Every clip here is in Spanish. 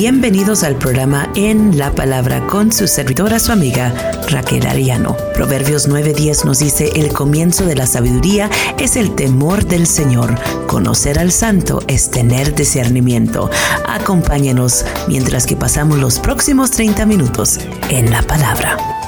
Bienvenidos al programa En la Palabra con su servidora, su amiga Raquel Ariano. Proverbios 9:10 nos dice, el comienzo de la sabiduría es el temor del Señor. Conocer al santo es tener discernimiento. Acompáñenos mientras que pasamos los próximos 30 minutos en la palabra.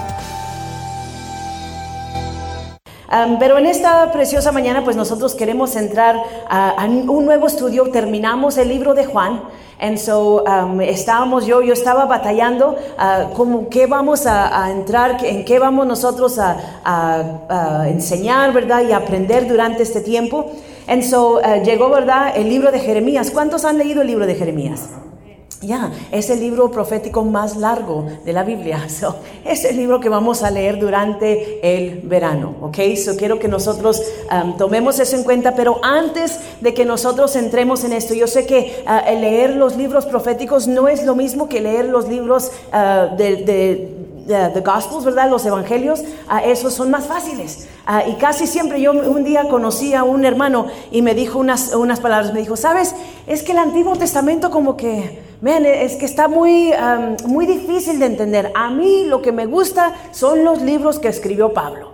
Pero en esta preciosa mañana, pues nosotros queremos entrar a, un nuevo estudio. Terminamos el libro de Juan. And so um, estábamos yo, yo estaba batallando uh, como qué vamos a, entrar, en qué vamos nosotros a, a, enseñar, ¿verdad? Y aprender durante este tiempo. And so uh, llegó, ¿verdad? El libro de Jeremías. ¿Cuántos han leído el libro de Jeremías? Ya, es el libro profético más largo de la Biblia. es el libro que vamos a leer durante el verano. ¿Ok? So quiero que nosotros um, tomemos eso en cuenta. Pero antes de que nosotros entremos en esto, yo sé que uh, leer los libros proféticos no es lo mismo que leer los libros uh, de Gospels, ¿verdad? Los Evangelios, uh, esos son más fáciles. y casi siempre yo un día conocí a un hermano y me dijo unas, unas palabras, me dijo, ¿sabes? Es que el Antiguo Testamento como que Vean, es que está muy, muy difícil de entender. A mí lo que me gusta son los libros que escribió Pablo.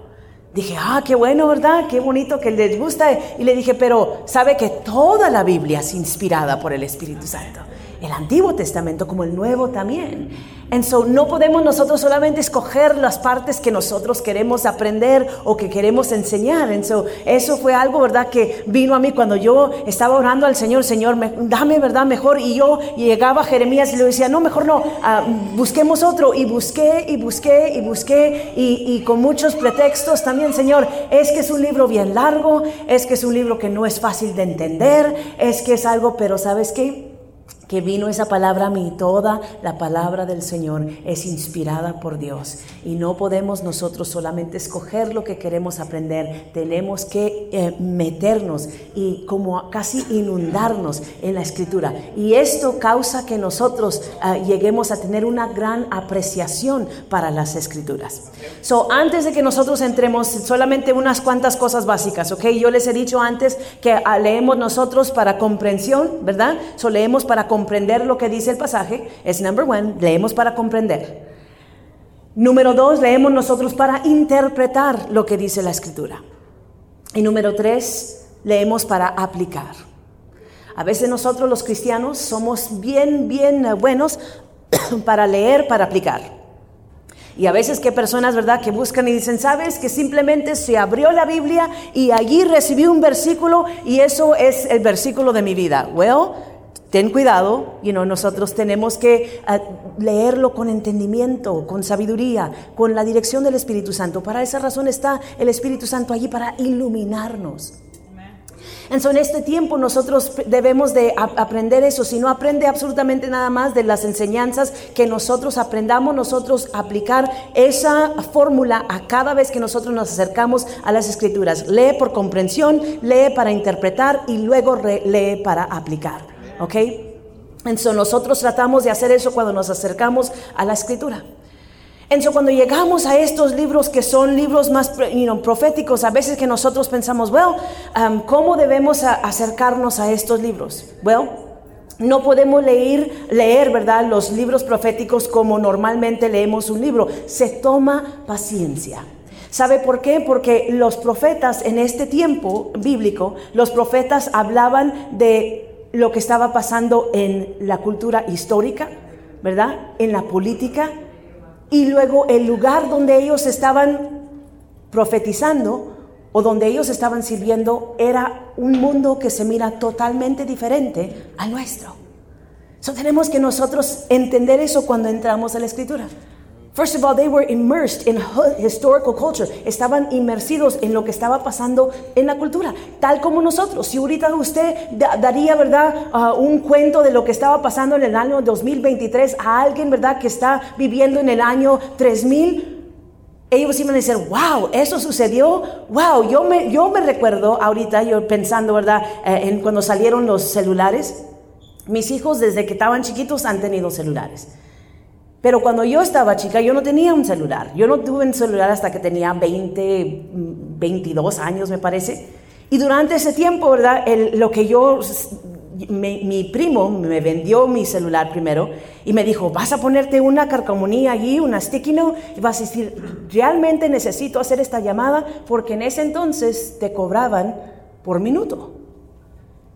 Dije, ah, qué bueno, ¿verdad? Qué bonito que les gusta. Y le dije, pero sabe que toda la Biblia es inspirada por el Espíritu Santo. El Antiguo Testamento como el Nuevo también. And so no podemos nosotros solamente escoger las partes que nosotros queremos aprender o que queremos enseñar. And so eso fue algo, ¿verdad? Que vino a mí cuando yo estaba orando al Señor, Señor, dame, ¿verdad? Mejor. Y yo llegaba a Jeremías y le decía, no, mejor no, ah, busquemos otro. Y busqué y busqué y busqué y, y con muchos pretextos también, Señor, es que es un libro bien largo, es que es un libro que no es fácil de entender, es que es algo, pero ¿sabes qué? Que vino esa palabra a mí, toda la palabra del Señor es inspirada por Dios. Y no podemos nosotros solamente escoger lo que queremos aprender, tenemos que eh, meternos y como casi inundarnos en la escritura. Y esto causa que nosotros ah, lleguemos a tener una gran apreciación para las escrituras. So, antes de que nosotros entremos, solamente unas cuantas cosas básicas, ¿ok? Yo les he dicho antes que ah, leemos nosotros para comprensión, ¿verdad? So, leemos para comprensión comprender lo que dice el pasaje, es number one, leemos para comprender. Número dos, leemos nosotros para interpretar lo que dice la escritura. Y número tres, leemos para aplicar. A veces nosotros los cristianos somos bien, bien buenos para leer, para aplicar. Y a veces que personas, ¿verdad?, que buscan y dicen, ¿sabes? Que simplemente se abrió la Biblia y allí recibí un versículo y eso es el versículo de mi vida. Well, ten cuidado, y nosotros tenemos que ah, leerlo con entendimiento, con sabiduría, con la dirección del Espíritu Santo. Para esa razón está el Espíritu Santo allí para iluminarnos. Entonces, en este tiempo nosotros debemos de aprender eso. Si no aprende absolutamente nada más de las enseñanzas que nosotros aprendamos, nosotros aplicar esa fórmula a cada vez que nosotros nos acercamos a las escrituras. Lee por comprensión, lee para interpretar y luego lee para aplicar. ¿Ok? Entonces nosotros tratamos de hacer eso cuando nos acercamos a la escritura. Entonces cuando llegamos a estos libros que son libros más proféticos, a veces que nosotros pensamos, well, um, ¿cómo debemos acercarnos a estos libros? Well, no podemos leer, leer, ¿verdad? Los libros proféticos como normalmente leemos un libro. Se toma paciencia. ¿Sabe por qué? Porque los profetas en este tiempo bíblico, los profetas hablaban de lo que estaba pasando en la cultura histórica, ¿verdad? En la política. Y luego el lugar donde ellos estaban profetizando o donde ellos estaban sirviendo era un mundo que se mira totalmente diferente al nuestro. So tenemos que nosotros entender eso cuando entramos a la escritura. First of all, they were immersed in historical culture. Estaban inmersidos en lo que estaba pasando en la cultura, tal como nosotros. Si ahorita usted daría, ¿verdad?, uh, un cuento de lo que estaba pasando en el año 2023 a alguien, ¿verdad?, que está viviendo en el año 3000, ellos iban a decir, wow, eso sucedió, wow, yo me, yo me recuerdo ahorita, yo pensando, ¿verdad?, eh, en cuando salieron los celulares, mis hijos desde que estaban chiquitos han tenido celulares. Pero cuando yo estaba chica, yo no tenía un celular. Yo no tuve un celular hasta que tenía 20, 22 años, me parece. Y durante ese tiempo, ¿verdad? lo que yo mi primo me vendió mi celular primero y me dijo, vas a ponerte una carcamonía allí, una sticky note, y vas a decir, realmente necesito hacer esta llamada porque en ese entonces te cobraban por minuto.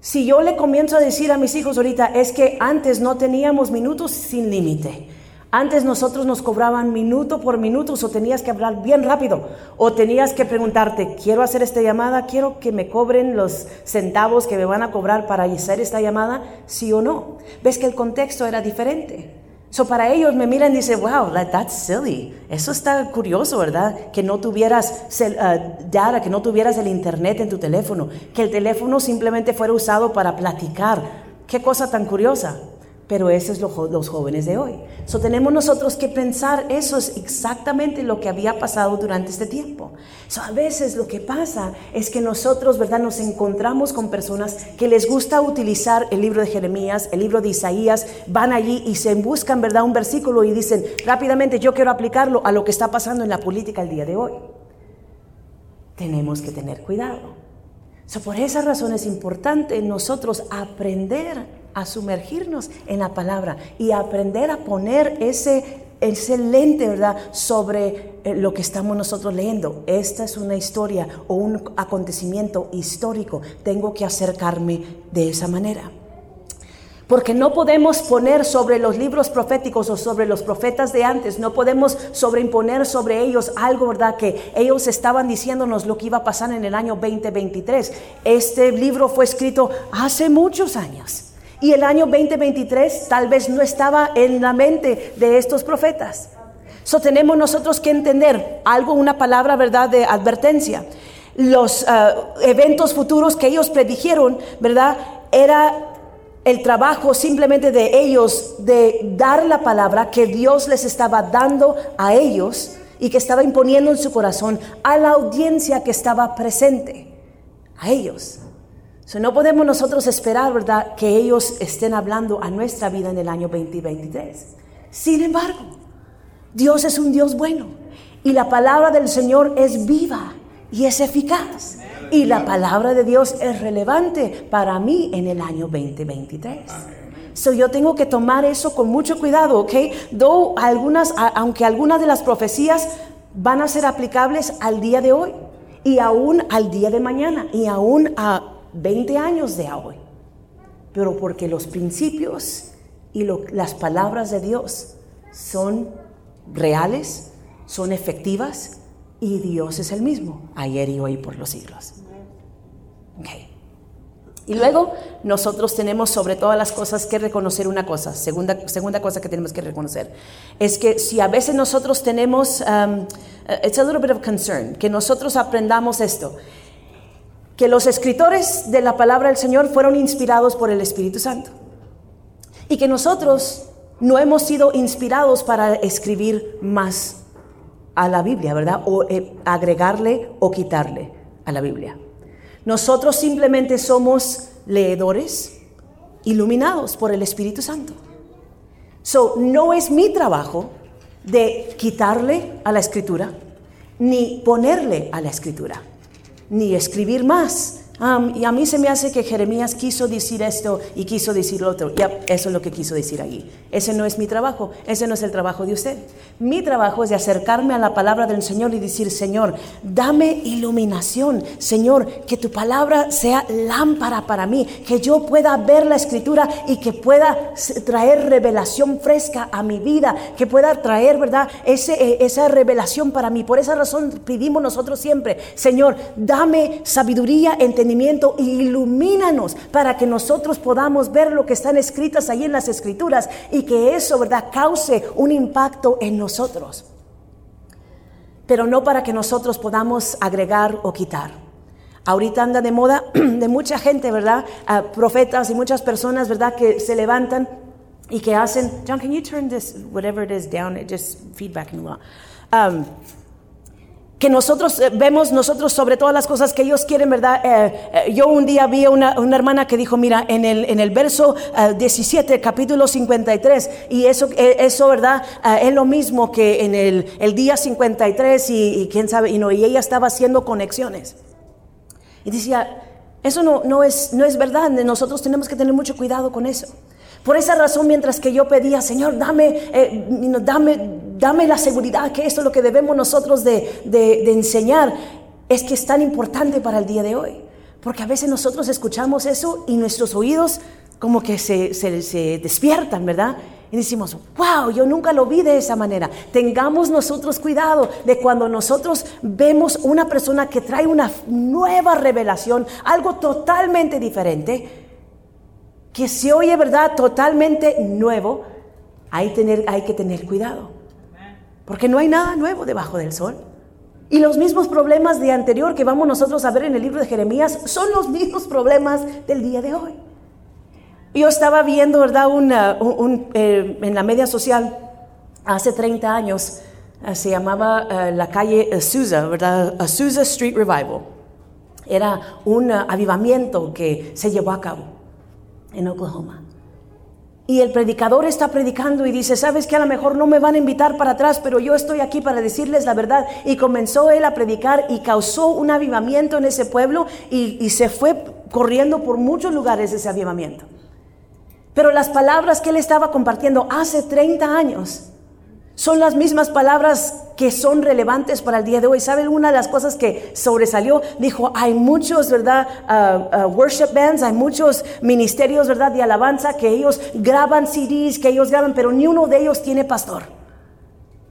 Si yo le comienzo a decir a mis hijos ahorita, es que antes no teníamos minutos sin límite. Antes nosotros nos cobraban minuto por minuto o tenías que hablar bien rápido o tenías que preguntarte, quiero hacer esta llamada, quiero que me cobren los centavos que me van a cobrar para hacer esta llamada, sí o no. Ves que el contexto era diferente. So para ellos me miran y dicen, wow, that's silly. Eso está curioso, ¿verdad? Que no tuvieras uh, que no tuvieras el internet en tu teléfono, que el teléfono simplemente fuera usado para platicar. Qué cosa tan curiosa. Pero eso es lo, los jóvenes de hoy. So tenemos nosotros que pensar, eso es exactamente lo que había pasado durante este tiempo. So a veces lo que pasa es que nosotros, ¿verdad? Nos encontramos con personas que les gusta utilizar el libro de Jeremías, el libro de Isaías, van allí y se buscan, ¿verdad? Un versículo y dicen, rápidamente, yo quiero aplicarlo a lo que está pasando en la política el día de hoy. Tenemos que tener cuidado. So, por esa razón es importante nosotros aprender a sumergirnos en la palabra y aprender a poner ese, ese lente, ¿verdad?, sobre eh, lo que estamos nosotros leyendo. Esta es una historia o un acontecimiento histórico. Tengo que acercarme de esa manera. Porque no podemos poner sobre los libros proféticos o sobre los profetas de antes, no podemos sobreimponer sobre ellos algo, ¿verdad? Que ellos estaban diciéndonos lo que iba a pasar en el año 2023. Este libro fue escrito hace muchos años. Y el año 2023 tal vez no estaba en la mente de estos profetas. So tenemos nosotros que entender algo, una palabra, ¿verdad?, de advertencia. Los uh, eventos futuros que ellos predijeron, ¿verdad?, era el trabajo simplemente de ellos de dar la palabra que Dios les estaba dando a ellos y que estaba imponiendo en su corazón a la audiencia que estaba presente, a ellos no podemos nosotros esperar, ¿verdad?, que ellos estén hablando a nuestra vida en el año 2023. Sin embargo, Dios es un Dios bueno y la palabra del Señor es viva y es eficaz. Y la palabra de Dios es relevante para mí en el año 2023. So, yo tengo que tomar eso con mucho cuidado, ¿ok? Aunque algunas de las profecías van a ser aplicables al día de hoy y aún al día de mañana y aún a 20 años de hoy, pero porque los principios y las palabras de Dios son reales, son efectivas y Dios es el mismo, ayer y hoy por los siglos. Y luego nosotros tenemos sobre todas las cosas que reconocer una cosa, segunda, segunda cosa que tenemos que reconocer, es que si a veces nosotros tenemos, um, it's a little bit of concern, que nosotros aprendamos esto, que los escritores de la palabra del Señor fueron inspirados por el Espíritu Santo y que nosotros no hemos sido inspirados para escribir más a la Biblia, ¿verdad? O eh, agregarle o quitarle a la Biblia. Nosotros simplemente somos leedores iluminados por el Espíritu Santo. So, no es mi trabajo de quitarle a la escritura ni ponerle a la escritura ni escribir más. Y a mí se me hace que Jeremías quiso decir esto y quiso decir lo otro. Ya, eso es lo que quiso decir allí. Ese no es mi trabajo, ese no es el trabajo de usted. Mi trabajo es de acercarme a la palabra del Señor y decir, Señor, dame iluminación. Señor, que tu palabra sea lámpara para mí, que yo pueda ver la escritura y que pueda traer revelación fresca a mi vida, que pueda traer, ¿verdad? Eh, esa revelación para mí. Por esa razón pedimos nosotros siempre, Señor, dame sabiduría, entendimiento y ilumínanos para que nosotros podamos ver lo que están escritas ahí en las escrituras y que eso, ¿verdad?, cause un impacto en nosotros. Pero no para que nosotros podamos agregar o quitar. Ahorita anda de moda de mucha gente, ¿verdad? Ah, profetas y muchas personas, ¿verdad? Que se levantan y que hacen, John, can you turn this, whatever it is, down? It just feedback in um, que nosotros eh, vemos nosotros sobre todas las cosas que ellos quieren, ¿verdad? Eh, eh, yo un día vi una, una, hermana que dijo, mira, en el, en el verso 17, capítulo 53, y eso, eso ¿verdad? es lo mismo que en el, el día 53 y, y, quién sabe, y, no, y ella estaba haciendo conexiones. Y decía, Eso no, no, es, no es verdad. Nosotros tenemos que tener mucho cuidado con eso. Por esa razón, mientras que yo pedía, Señor, dame, eh, dame, dame la seguridad que esto es lo que debemos nosotros de, enseñar, es que es tan importante para el día de hoy. Porque a veces nosotros escuchamos eso y nuestros oídos como que se, se, se despiertan, ¿verdad? y decimos, wow, yo nunca lo vi de esa manera. Tengamos nosotros cuidado de cuando nosotros vemos una persona que trae una nueva revelación, algo totalmente diferente, que se oye, ¿verdad? Totalmente nuevo, hay, tener, hay que tener cuidado. Porque no hay nada nuevo debajo del sol. Y los mismos problemas de anterior que vamos nosotros a ver en el libro de Jeremías son los mismos problemas del día de hoy. Yo estaba viendo, ¿verdad? un, eh, en la media social hace 30 años, eh, se llamaba eh, la calle Azusa, ¿verdad? Azusa Street Revival. Era un avivamiento que se llevó a cabo en Oklahoma. Y el predicador está predicando y dice, sabes que a lo mejor no me van a invitar para atrás, pero yo estoy aquí para decirles la verdad. Y comenzó él a predicar y causó un avivamiento en ese pueblo y, y se fue corriendo por muchos lugares ese avivamiento. Pero las palabras que él estaba compartiendo hace 30 años son las mismas palabras que son relevantes para el día de hoy. ¿Saben una de las cosas que sobresalió? Dijo, hay muchos, ¿verdad? Uh, uh, worship bands, hay muchos ministerios, ¿verdad? De alabanza que ellos graban CDs, que ellos graban, pero ni uno de ellos tiene pastor.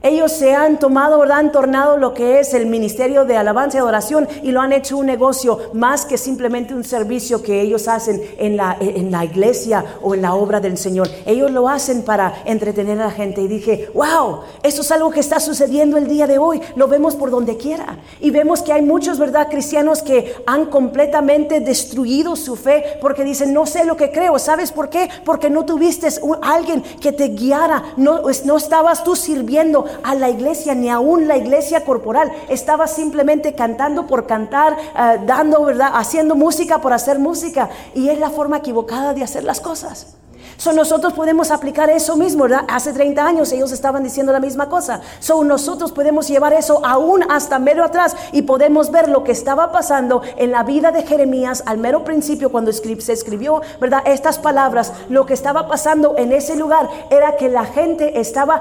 Ellos se han tomado, ¿verdad? Han tornado lo que es el ministerio de alabanza y adoración y lo han hecho un negocio más que simplemente un servicio que ellos hacen en la, en la iglesia o en la obra del Señor. Ellos lo hacen para entretener a la gente. Y dije, wow, eso es algo que está sucediendo el día de hoy. Lo vemos por donde quiera. Y vemos que hay muchos, ¿verdad? Cristianos que han completamente destruido su fe porque dicen, no sé lo que creo. ¿Sabes por qué? Porque no tuviste alguien que te guiara. No estabas tú sirviendo a la iglesia, ni aún la iglesia corporal. Estaba simplemente cantando por cantar, eh, dando, ¿verdad? Haciendo música por hacer música. Y es la forma equivocada de hacer las cosas. So, nosotros podemos aplicar eso mismo, ¿verdad? Hace 30 años ellos estaban diciendo la misma cosa. So, nosotros podemos llevar eso aún hasta mero atrás y podemos ver lo que estaba pasando en la vida de Jeremías al mero principio cuando se escribió, ¿verdad? Estas palabras, lo que estaba pasando en ese lugar era que la gente estaba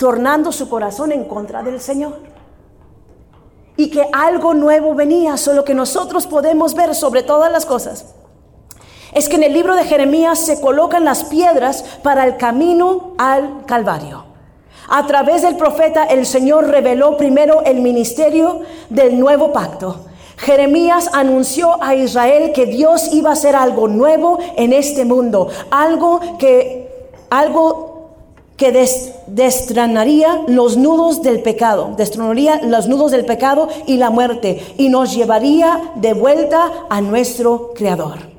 tornando su corazón en contra del Señor. Y que algo nuevo venía, solo que nosotros podemos ver sobre todas las cosas. Es que en el libro de Jeremías se colocan las piedras para el camino al Calvario. A través del profeta el Señor reveló primero el ministerio del nuevo pacto. Jeremías anunció a Israel que Dios iba a hacer algo nuevo en este mundo, algo que algo que destranaría los nudos del pecado, destronaría los nudos del pecado y la muerte y nos llevaría de vuelta a nuestro Creador.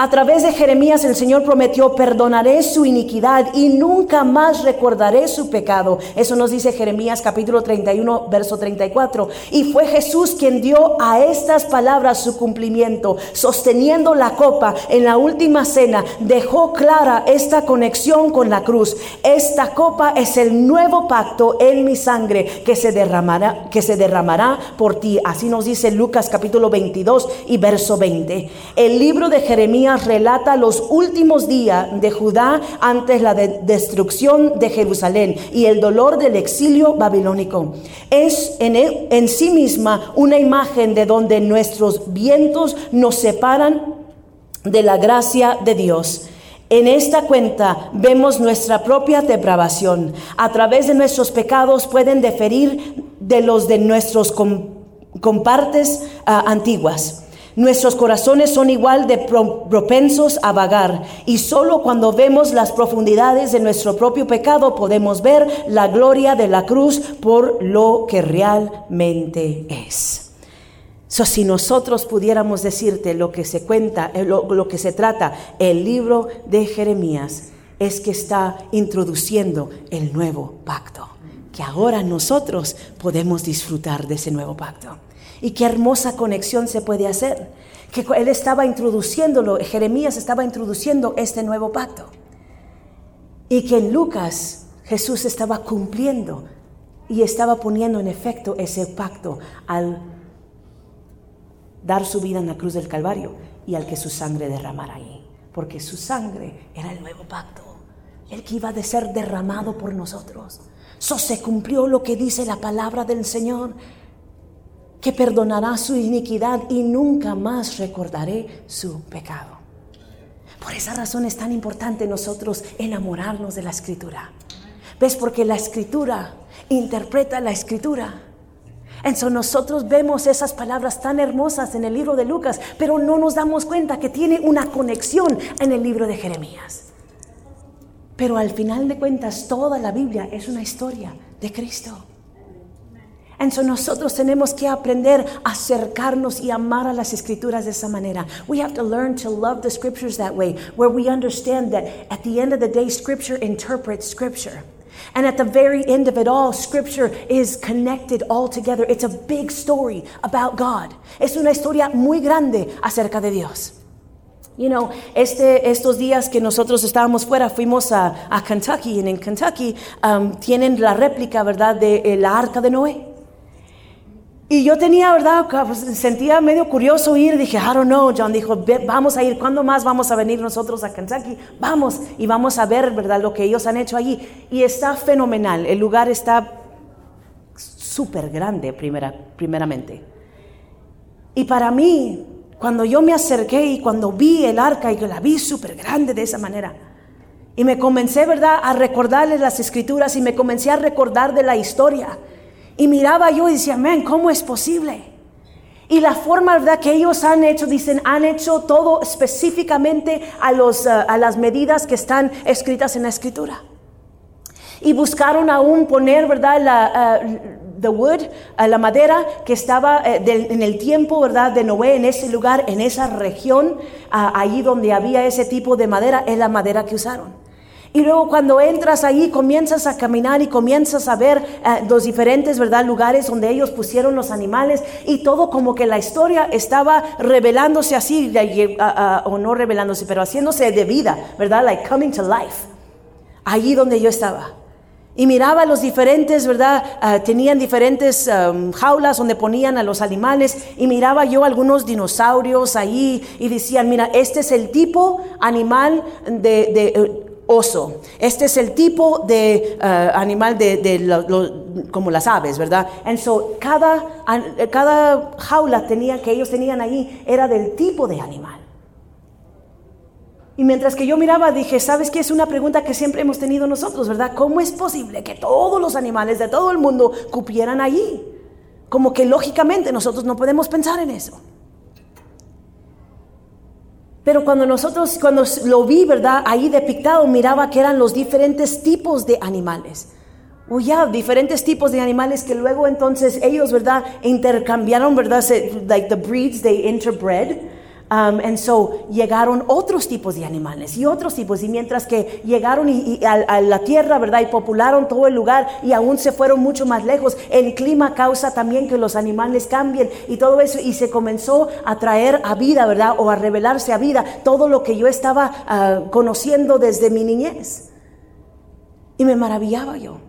A través de Jeremías el Señor prometió, perdonaré su iniquidad y nunca más recordaré su pecado. Eso nos dice Jeremías capítulo 31, verso 34. Y fue Jesús quien dio a estas palabras su cumplimiento, sosteniendo la copa en la última cena, dejó clara esta conexión con la cruz. Esta copa es el nuevo pacto en mi sangre que se derramará, que se derramará por ti. Así nos dice Lucas capítulo 22 y verso 20. El libro de Jeremías relata los últimos días de Judá antes la destrucción de Jerusalén y el dolor del exilio babilónico. Es en, en sí misma una imagen de donde nuestros vientos nos separan de la gracia de Dios. En esta cuenta vemos nuestra propia depravación. A través de nuestros pecados pueden deferir de los de nuestros compartes ah, antiguas. Nuestros corazones son igual de propensos a vagar y solo cuando vemos las profundidades de nuestro propio pecado podemos ver la gloria de la cruz por lo que realmente es. So, si nosotros pudiéramos decirte lo que se cuenta, eh, lo, lo que se trata, el libro de Jeremías es que está introduciendo el nuevo pacto, que ahora nosotros podemos disfrutar de ese nuevo pacto. Y qué hermosa conexión se puede hacer. Que él estaba introduciéndolo, Jeremías estaba introduciendo este nuevo pacto. Y que en Lucas Jesús estaba cumpliendo y estaba poniendo en efecto ese pacto al dar su vida en la cruz del Calvario y al que su sangre derramara ahí, porque su sangre era el nuevo pacto, el que iba a ser derramado por nosotros. So se cumplió lo que dice la palabra del Señor, que perdonará su iniquidad y nunca más recordaré su pecado. Por esa razón es tan importante nosotros enamorarnos de la escritura. ¿Ves? Porque la escritura interpreta la escritura. Entonces nosotros vemos esas palabras tan hermosas en el libro de Lucas, pero no nos damos cuenta que tiene una conexión en el libro de Jeremías. Pero al final de cuentas toda la Biblia es una historia de Cristo. Entonces nosotros tenemos que aprender a acercarnos y amar a las escrituras de esa manera. We have to learn to love the scriptures that way, where we understand that at the end of the day, scripture interprets scripture. And at the very end of it all, scripture is connected all together. It's a big story about God. Es una historia muy grande acerca de Dios. You know, este, estos días que nosotros estábamos fuera, fuimos a, Kentucky, y en Kentucky um, tienen la réplica, ¿verdad?, de eh, la arca de Noé. Y yo tenía, ¿verdad? Pues, sentía medio curioso ir. Dije, I don't know. John dijo, vamos a ir. ¿Cuándo más vamos a venir nosotros a Kentucky? Vamos y vamos a ver, ¿verdad? Lo que ellos han hecho allí. Y está fenomenal. El lugar está súper grande, primera, primeramente. Y para mí, cuando yo me acerqué y cuando vi el arca y que la vi súper grande de esa manera, y me comencé, ¿verdad?, a recordarles las escrituras y me comencé a recordar de la historia. Y miraba yo y decía, man, ¿cómo es posible? Y la forma ¿verdad? que ellos han hecho, dicen, han hecho todo específicamente a, los, uh, a las medidas que están escritas en la escritura. Y buscaron aún poner, ¿verdad? La, uh, the wood, uh, la madera que estaba en el tiempo, ¿verdad? De Noé, en ese lugar, en esa región, ahí donde había ese tipo de madera, es la madera que usaron. Y luego cuando entras ahí, comienzas a caminar y comienzas a ver eh, los diferentes, ¿verdad? Lugares donde ellos pusieron los animales y todo como que la historia estaba revelándose así, o no revelándose, pero haciéndose de vida, ¿verdad? Like coming to life. Allí donde yo estaba. Y miraba los diferentes, ¿verdad? Ah, tenían diferentes um, jaulas donde ponían a los animales. Y miraba yo algunos dinosaurios ahí y decían, mira, este es el tipo animal de, de, eh, oso. Este es el tipo de ah, animal de, como las aves, ¿verdad? And so, cada, cada jaula que ellos tenían ahí era del tipo de animal. Y mientras que yo miraba, dije, ¿sabes qué? Es una pregunta que siempre hemos tenido nosotros, ¿verdad? ¿Cómo es posible que todos los animales de todo el mundo cupieran allí? Como que lógicamente nosotros no podemos pensar en eso. Pero cuando nosotros, cuando lo vi, ¿verdad? Ahí depictado, miraba que eran los diferentes tipos de animales. O ya, diferentes tipos de animales que luego entonces ellos, ¿verdad? Intercambiaron, ¿verdad? Like the breeds, they interbred. Um, and so llegaron otros tipos de animales y otros tipos. Y mientras que llegaron y, y a, a la tierra, ¿verdad? Y popularon todo el lugar y aún se fueron mucho más lejos, el clima causa también que los animales cambien y todo eso. Y se comenzó a traer a vida, ¿verdad? O a revelarse a vida todo lo que yo estaba ah, conociendo desde mi niñez. Y me maravillaba yo.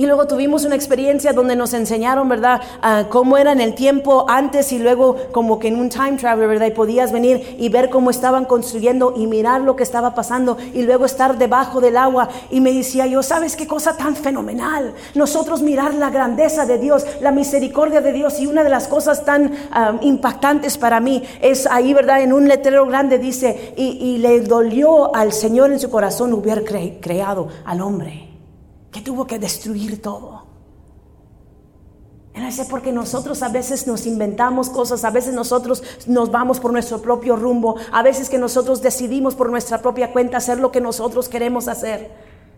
Y luego tuvimos una experiencia donde nos enseñaron, ¿verdad?, Ah, cómo era en el tiempo antes y luego como que en un time travel, ¿verdad? Y podías venir y ver cómo estaban construyendo y mirar lo que estaba pasando y luego estar debajo del agua. Y me decía yo, ¿sabes qué cosa tan fenomenal? Nosotros mirar la grandeza de Dios, la misericordia de Dios y una de las cosas tan ah, impactantes para mí es ahí, ¿verdad? En un letrero grande dice, y, le dolió al Señor en su corazón hubiera cre- creado al hombre que tuvo que destruir todo. No sé porque nosotros a veces nos inventamos cosas, a veces nosotros nos vamos por nuestro propio rumbo, a veces que nosotros decidimos por nuestra propia cuenta hacer lo que nosotros queremos hacer.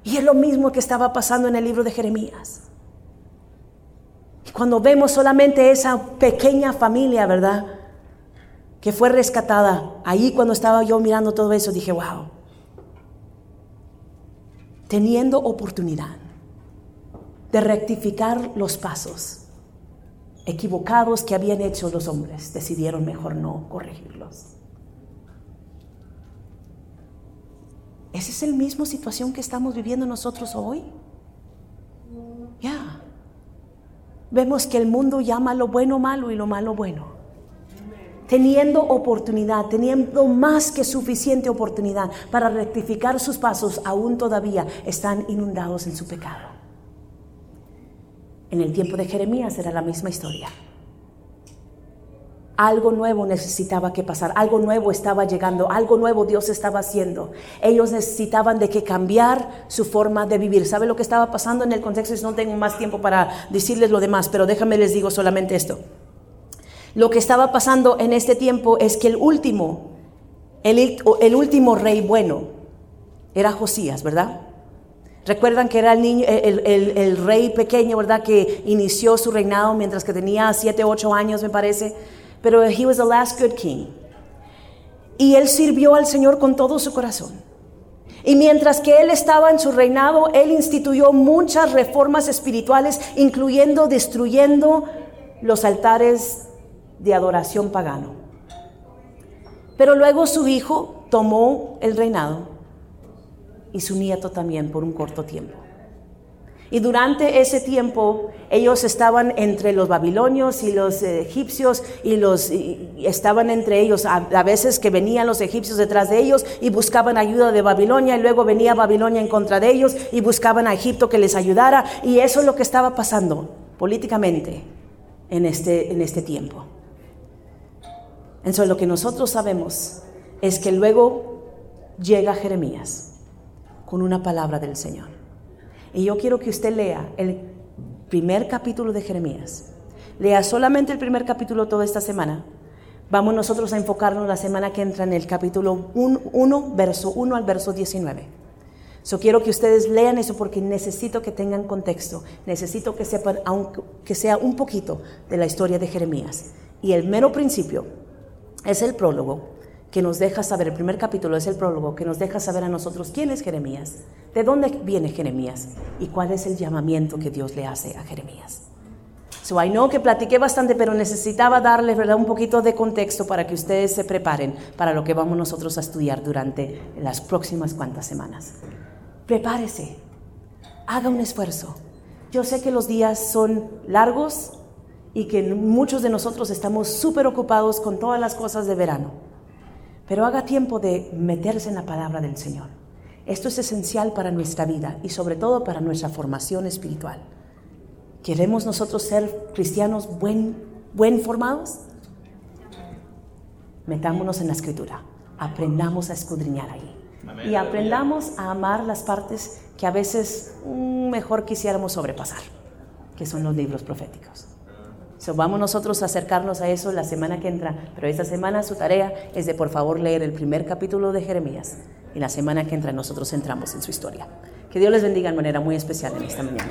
Y es lo mismo que estaba pasando en el libro de Jeremías. Y cuando vemos solamente esa pequeña familia, ¿verdad? Que fue rescatada, ahí cuando estaba yo mirando todo eso, dije, wow, teniendo oportunidad de rectificar los pasos equivocados que habían hecho los hombres, decidieron mejor no corregirlos. ¿Esa es la misma situación que estamos viviendo nosotros hoy? Ya. Vemos que el mundo llama lo bueno malo y lo malo bueno. teniendo oportunidad, teniendo más que suficiente oportunidad para rectificar sus pasos, aún todavía están inundados en su pecado. En el tiempo de Jeremías era la misma historia. Algo nuevo necesitaba que pasar, algo nuevo estaba llegando, algo nuevo Dios estaba haciendo. Ellos necesitaban de que cambiar su forma de vivir. ¿Sabe lo que estaba pasando en el contexto? No tengo más tiempo para decirles lo demás, pero déjame les digo solamente esto. Lo que estaba pasando en este tiempo es que el último, el, el último rey bueno era Josías, ¿verdad? Recuerdan que era el, rey pequeño, ¿verdad? Que inició su reinado mientras que tenía 7, 8 años, me parece pero he was the last good king. Y él sirvió al Señor con todo su corazón. Y mientras que él estaba en su reinado, él instituyó muchas reformas espirituales, incluyendo destruyendo los altares de adoración pagano. Pero luego su hijo tomó el reinado y su nieto también por un corto tiempo. Y durante ese tiempo ellos estaban entre los babilonios y los egipcios y los estaban entre ellos. A, veces que venían los egipcios detrás de ellos y buscaban ayuda de Babilonia y luego venía Babilonia en contra de ellos y buscaban a Egipto que les ayudara. Y eso es lo que estaba pasando políticamente en este, en este tiempo. Entonces lo que nosotros sabemos es que luego llega Jeremías con una palabra del Señor. Y yo quiero que usted lea el primer capítulo de Jeremías. Lea solamente el primer capítulo toda esta semana. Vamos nosotros a enfocarnos la semana que entra en el capítulo 1, verso 1 al verso 19. Yo quiero que ustedes lean eso porque necesito que tengan contexto, necesito que sepan, aunque sea un poquito, de la historia de Jeremías. Y el mero principio es el prólogo que nos deja saber, el primer capítulo es el prólogo, que nos deja saber a nosotros quién es Jeremías, de dónde viene Jeremías y cuál es el llamamiento que Dios le hace a Jeremías. So I know que platiqué bastante, pero necesitaba darles ¿verdad? un poquito de contexto para que ustedes se preparen para lo que vamos nosotros a estudiar durante las próximas cuantas semanas. Prepárese, haga un esfuerzo. Yo sé que los días son largos y que muchos de nosotros estamos súper ocupados con todas las cosas de verano pero haga tiempo de meterse en la palabra del Señor. Esto es esencial para nuestra vida y sobre todo para nuestra formación espiritual. ¿Queremos nosotros ser cristianos buen, buen formados? Metámonos en la escritura, aprendamos a escudriñar ahí y aprendamos a amar las partes que a veces mm, mejor quisiéramos sobrepasar, que son los libros proféticos vamos nosotros a acercarnos a eso la semana que entra, pero esta semana su tarea es de por favor leer el primer capítulo de Jeremías y la semana que entra nosotros entramos en su historia. Que Dios les bendiga de manera muy especial en esta mañana.